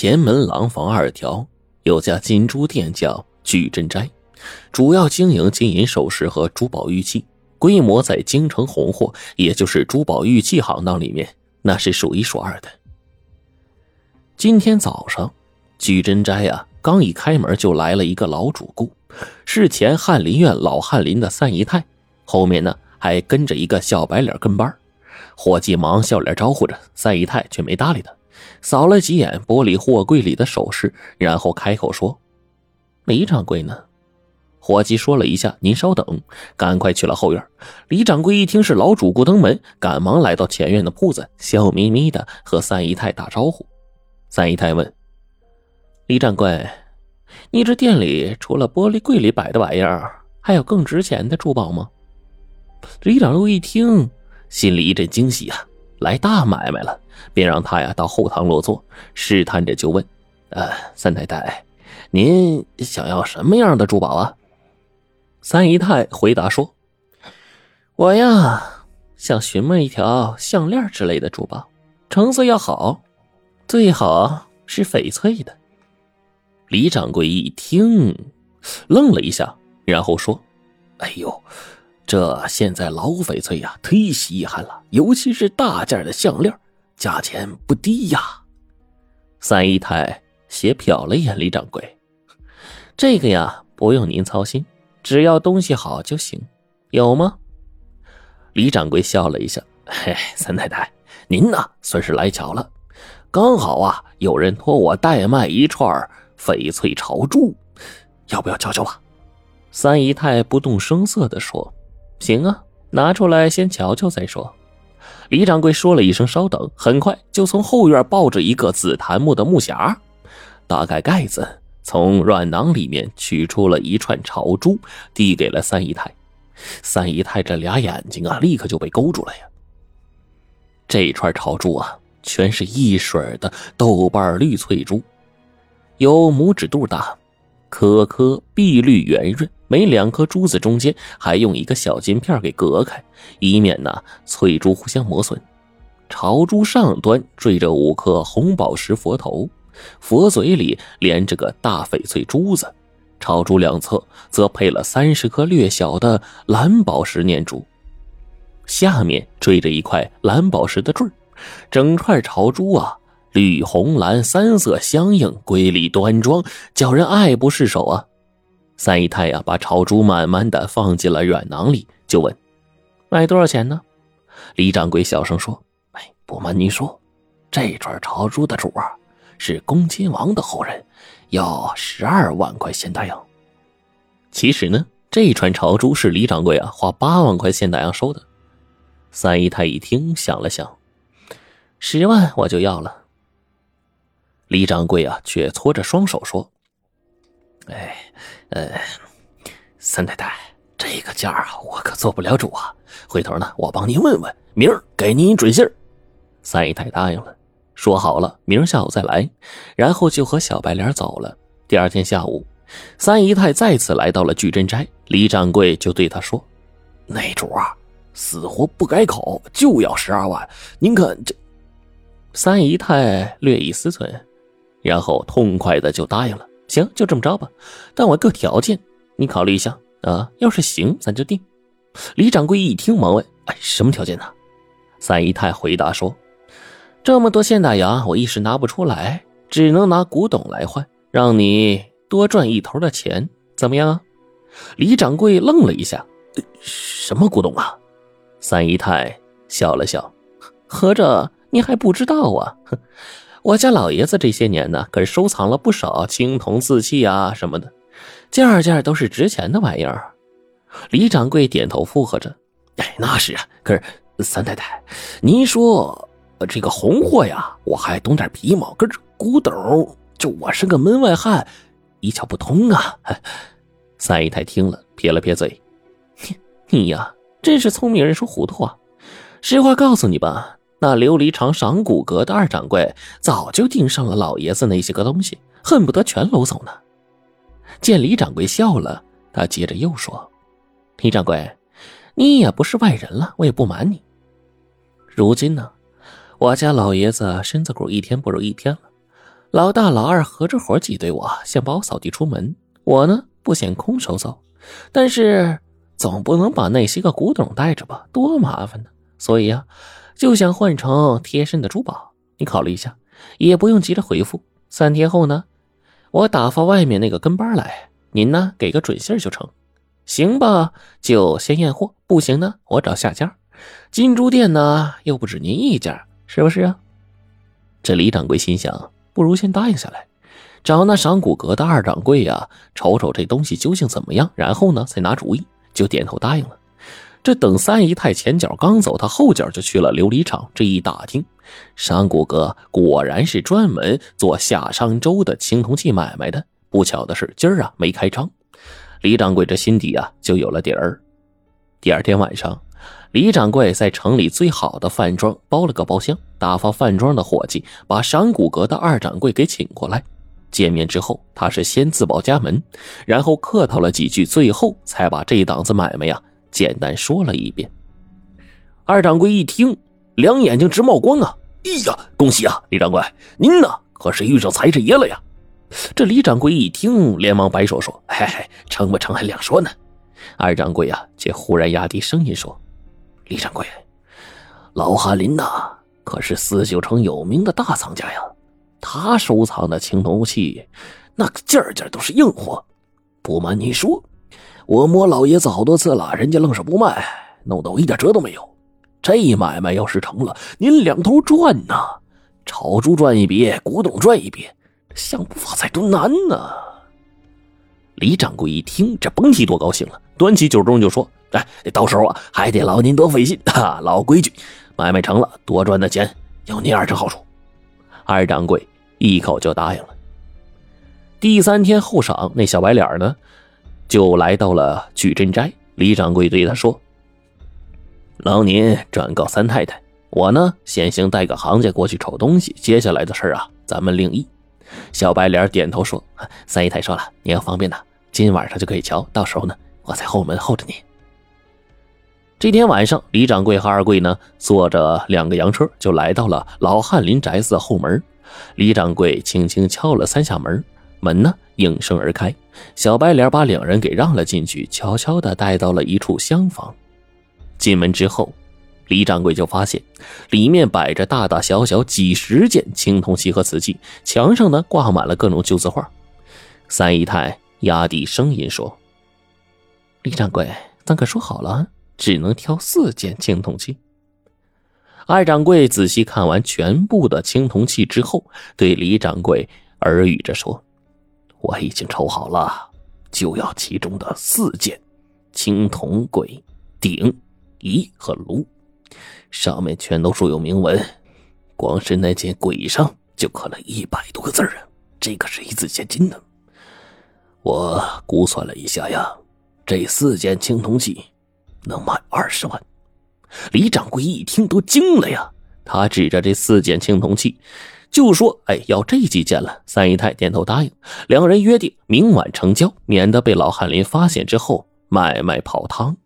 前门廊坊二条有家金珠店，叫聚珍斋，主要经营金银首饰和珠宝玉器，规模在京城红货，也就是珠宝玉器行当里面，那是数一数二的。今天早上，聚珍斋呀，刚一开门就来了一个老主顾，是前翰林院老翰林的三姨太，后面呢还跟着一个小白脸跟班伙计忙笑脸招呼着，三姨太却没搭理他。扫了几眼玻璃货柜里的首饰，然后开口说：“李掌柜呢？”伙计说了一下：“您稍等。”赶快去了后院。李掌柜一听是老主顾登门，赶忙来到前院的铺子，笑眯眯的和三姨太打招呼。三姨太问：“李掌柜，你这店里除了玻璃柜里摆的玩意儿，还有更值钱的珠宝吗？”李掌柜一听，心里一阵惊喜啊！来大买卖了，便让他呀到后堂落座，试探着就问：“呃，三太太，您想要什么样的珠宝啊？”三姨太回答说：“我呀，想寻摸一条项链之类的珠宝，成色要好，最好是翡翠的。”李掌柜一听，愣了一下，然后说：“哎呦。”这现在老翡翠呀，忒稀罕了，尤其是大件的项链，价钱不低呀。三姨太斜瞟了一眼李掌柜，这个呀，不用您操心，只要东西好就行，有吗？李掌柜笑了一下，嘿，三太太，您呢算是来巧了，刚好啊，有人托我代卖一串翡翠朝珠，要不要瞧瞧吧？三姨太不动声色的说。行啊，拿出来先瞧瞧再说。李掌柜说了一声“稍等”，很快就从后院抱着一个紫檀木的木匣，打开盖子，从软囊里面取出了一串朝珠，递给了三姨太。三姨太这俩眼睛啊，立刻就被勾住了呀。这串朝珠啊，全是一水的豆瓣绿翠珠，有拇指肚大。颗颗碧绿圆润，每两颗珠子中间还用一个小金片给隔开，以免呢翠珠互相磨损。朝珠上端缀着五颗红宝石佛头，佛嘴里连着个大翡翠珠子，朝珠两侧则配了三十颗略小的蓝宝石念珠，下面缀着一块蓝宝石的坠整串朝珠啊。绿红蓝三色相映，瑰丽端庄，叫人爱不释手啊！三姨太呀，把朝珠慢慢的放进了软囊里，就问：“卖多少钱呢？”李掌柜小声说：“哎，不瞒您说，这串朝珠的主啊，是恭亲王的后人，要十二万块现大洋。其实呢，这串朝珠是李掌柜啊花八万块现大洋收的。”三姨太一听，想了想：“十万我就要了。”李掌柜啊，却搓着双手说：“哎，呃，三太太，这个价啊，我可做不了主啊。回头呢，我帮您问问，明儿给您准信三姨太答应了，说好了，明儿下午再来，然后就和小白脸走了。第二天下午，三姨太再次来到了聚珍斋，李掌柜就对他说：“那主啊，死活不改口，就要十二万。您看这……”三姨太略一思忖。然后痛快的就答应了，行，就这么着吧。但我个条件，你考虑一下啊。要是行，咱就定。李掌柜一听，忙问：“哎，什么条件呢？”三姨太回答说：“这么多现大洋，我一时拿不出来，只能拿古董来换，让你多赚一头的钱，怎么样啊？”李掌柜愣了一下：“什么古董啊？”三姨太笑了笑：“ 合着你还不知道啊？”哼我家老爷子这些年呢，可是收藏了不少青铜瓷器啊什么的，件件都是值钱的玩意儿。李掌柜点头附和着：“哎，那是啊。可是三太太，您说这个红货呀，我还懂点皮毛；可是古董，就我是个门外汉，一窍不通啊。”三姨太听了，撇了撇嘴：“你呀，真是聪明人说糊涂话。实话告诉你吧。”那琉璃厂赏骨阁的二掌柜早就盯上了老爷子那些个东西，恨不得全搂走呢。见李掌柜笑了，他接着又说：“李掌柜，你也不是外人了，我也不瞒你。如今呢，我家老爷子身子骨一天不如一天了，老大、老二合着伙挤兑我，想把我扫地出门。我呢，不想空手走，但是总不能把那些个古董带着吧，多麻烦呢。所以呀，就想换成贴身的珠宝。你考虑一下，也不用急着回复。三天后呢，我打发外面那个跟班来，您呢给个准信就成。行吧，就先验货。不行呢，我找下家。金珠店呢，又不止您一家，是不是啊？这李掌柜心想，不如先答应下来，找那赏骨阁的二掌柜呀，瞅瞅这东西究竟怎么样，然后呢再拿主意。就点头答应了。这等三姨太前脚刚走，他后脚就去了琉璃厂。这一打听，商骨阁果然是专门做夏商周的青铜器买卖的。不巧的是，今儿啊没开张。李掌柜这心底啊就有了底儿。第二天晚上，李掌柜在城里最好的饭庄包了个包厢，打发饭庄的伙计把商骨阁的二掌柜给请过来。见面之后，他是先自报家门，然后客套了几句，最后才把这档子买卖呀简单说了一遍。二掌柜一听，两眼睛直冒光啊！哎呀，恭喜啊，李掌柜，您呢可是遇上财神爷了呀！这李掌柜一听，连忙摆手说：“嘿嘿，成不成还两说呢。”二掌柜啊，却忽然压低声音说：“李掌柜，老哈林呐，可是四九城有名的大藏家呀。他收藏的青铜器，那个件件都是硬货。不瞒你说，我摸老爷子好多次了，人家愣是不卖，弄得我一点辙都没有。这买卖要是成了，您两头赚呐，炒猪赚一笔，古董赚一笔。”想不发财都难呢。李掌柜一听，这甭提多高兴了，端起酒盅就说：“哎，到时候啊，还得劳您多费心。哈，老规矩，买卖成了，多赚的钱有您二成好处。”二掌柜一口就答应了。第三天后晌，那小白脸呢，就来到了聚珍斋。李掌柜对他说：“劳您转告三太太，我呢先行带个行家过去瞅东西，接下来的事儿啊，咱们另议。”小白脸点头说：“三姨太说了，你要方便呢，今晚上就可以瞧。到时候呢，我在后门候着你。”这天晚上，李掌柜和二贵呢，坐着两个洋车，就来到了老翰林宅子的后门。李掌柜轻轻敲了三下门，门呢应声而开。小白脸把两人给让了进去，悄悄的带到了一处厢房。进门之后。李掌柜就发现，里面摆着大大小小几十件青铜器和瓷器，墙上呢挂满了各种旧字画。三姨太压低声音说：“李掌柜，咱可说好了，只能挑四件青铜器。”二掌柜仔细看完全部的青铜器之后，对李掌柜耳语着说：“我已经抽好了，就要其中的四件青铜簋、鼎、仪和炉。”上面全都书有铭文，光是那件鬼上就刻了一百多个字啊！这可是一字千金呢。我估算了一下呀，这四件青铜器能卖二十万。李掌柜一听都惊了呀，他指着这四件青铜器，就说：“哎，要这几件了。”三姨太点头答应，两人约定明晚成交，免得被老翰林发现之后买卖泡汤。